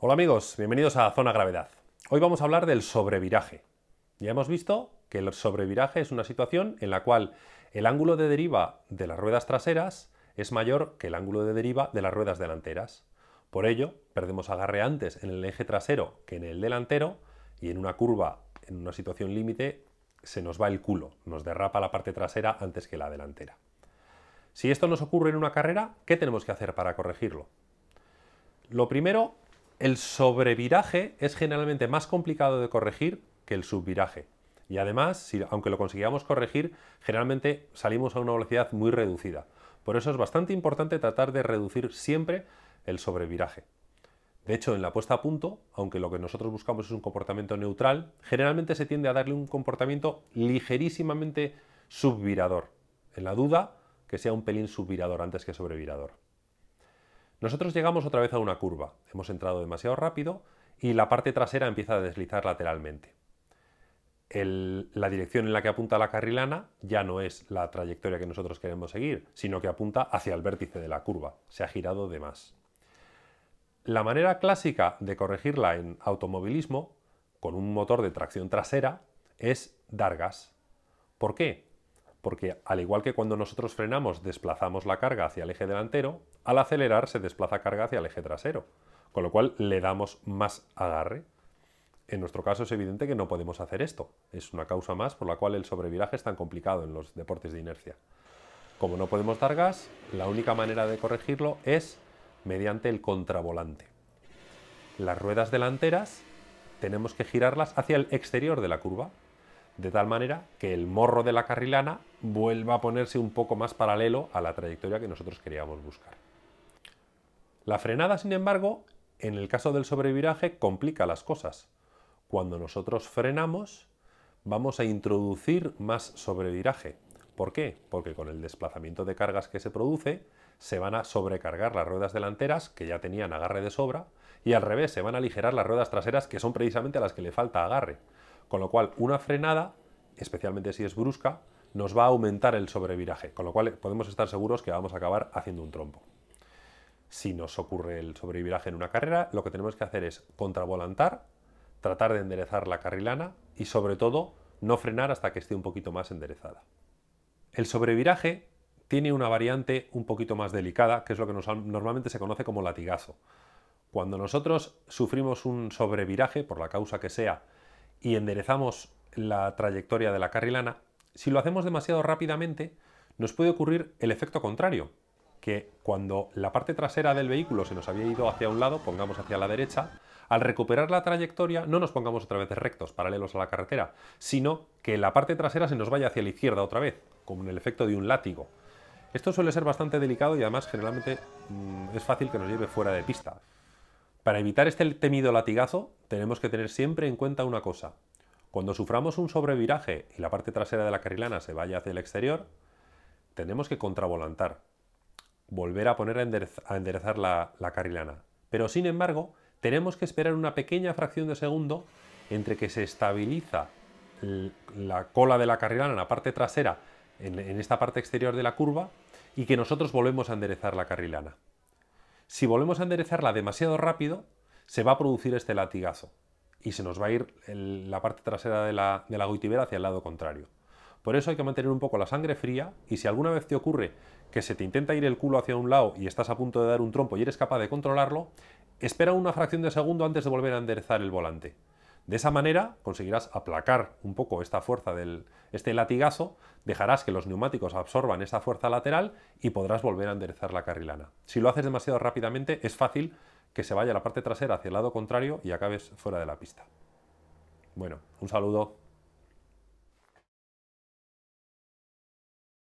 Hola amigos, bienvenidos a Zona Gravedad. Hoy vamos a hablar del sobreviraje. Ya hemos visto que el sobreviraje es una situación en la cual el ángulo de deriva de las ruedas traseras es mayor que el ángulo de deriva de las ruedas delanteras. Por ello, perdemos agarre antes en el eje trasero que en el delantero y en una curva, en una situación límite, se nos va el culo, nos derrapa la parte trasera antes que la delantera. Si esto nos ocurre en una carrera, ¿qué tenemos que hacer para corregirlo? Lo primero, el sobreviraje es generalmente más complicado de corregir que el subviraje. Y además, si, aunque lo consigamos corregir, generalmente salimos a una velocidad muy reducida. Por eso es bastante importante tratar de reducir siempre el sobreviraje. De hecho, en la puesta a punto, aunque lo que nosotros buscamos es un comportamiento neutral, generalmente se tiende a darle un comportamiento ligerísimamente subvirador. En la duda, que sea un pelín subvirador antes que sobrevirador. Nosotros llegamos otra vez a una curva, hemos entrado demasiado rápido y la parte trasera empieza a deslizar lateralmente. la dirección en la que apunta la carrilana ya no es la trayectoria que nosotros queremos seguir, sino que apunta hacia el vértice de la curva, se ha girado de más. La manera clásica de corregirla en automovilismo, con un motor de tracción trasera, es dar gas. ¿Por qué? Porque al igual que cuando nosotros frenamos desplazamos la carga hacia el eje delantero, al acelerar se desplaza carga hacia el eje trasero, con lo cual le damos más agarre. En nuestro caso es evidente que no podemos hacer esto. Es una causa más por la cual el sobreviraje es tan complicado en los deportes de inercia. Como no podemos dar gas, la única manera de corregirlo es mediante el contravolante. Las ruedas delanteras tenemos que girarlas hacia el exterior de la curva, de tal manera que el morro de la carrilana vuelva a ponerse un poco más paralelo a la trayectoria que nosotros queríamos buscar. La frenada, sin embargo, en el caso del sobreviraje complica las cosas. Cuando nosotros frenamos, vamos a introducir más sobreviraje. ¿Por qué? Porque con el desplazamiento de cargas que se produce, se van a sobrecargar las ruedas delanteras, que ya tenían agarre de sobra, y al revés, se van a aligerar las ruedas traseras, que son precisamente las que le falta agarre. Con lo cual, una frenada, especialmente si es brusca, nos va a aumentar el sobreviraje, con lo cual podemos estar seguros que vamos a acabar haciendo un trompo. Si nos ocurre el sobreviraje en una carrera, lo que tenemos que hacer es contravolantar, tratar de enderezar la carrilana y sobre todo no frenar hasta que esté un poquito más enderezada. El sobreviraje tiene una variante un poquito más delicada, que es lo que normalmente se conoce como latigazo. Cuando nosotros sufrimos un sobreviraje, por la causa que sea, y enderezamos la trayectoria de la carrilana, si lo hacemos demasiado rápidamente, nos puede ocurrir el efecto contrario, que cuando la parte trasera del vehículo se nos había ido hacia un lado, pongamos hacia la derecha, al recuperar la trayectoria no nos pongamos otra vez rectos, paralelos a la carretera, sino que la parte trasera se nos vaya hacia la izquierda otra vez, como en el efecto de un látigo. Esto suele ser bastante delicado y además generalmente mm, es fácil que nos lleve fuera de pista. Para evitar este temido latigazo, tenemos que tener siempre en cuenta una cosa. Cuando suframos un sobreviraje y la parte trasera de la carrilana se vaya hacia el exterior, tenemos que contravolantar, volver a poner a, enderezar la, la carrilana. Pero sin embargo, tenemos que esperar una pequeña fracción de segundo entre que se estabiliza la cola de la carrilana en la parte trasera, en, en esta parte exterior de la curva, y que nosotros volvemos a enderezar la carrilana. Si volvemos a enderezarla demasiado rápido, se va a producir este latigazo y se nos va a ir la parte trasera de la, de la hacia el lado contrario. Por eso hay que mantener un poco la sangre fría y si alguna vez te ocurre que se te intenta ir el culo hacia un lado y estás a punto de dar un trompo y eres capaz de controlarlo, espera una fracción de segundo antes de volver a enderezar el volante. De esa manera conseguirás aplacar un poco esta fuerza del este latigazo, dejarás que los neumáticos absorban esa fuerza lateral y podrás volver a enderezar la carrilana. Si lo haces demasiado rápidamente, es fácil que se vaya la parte trasera hacia el lado contrario y acabes fuera de la pista. Bueno, un saludo.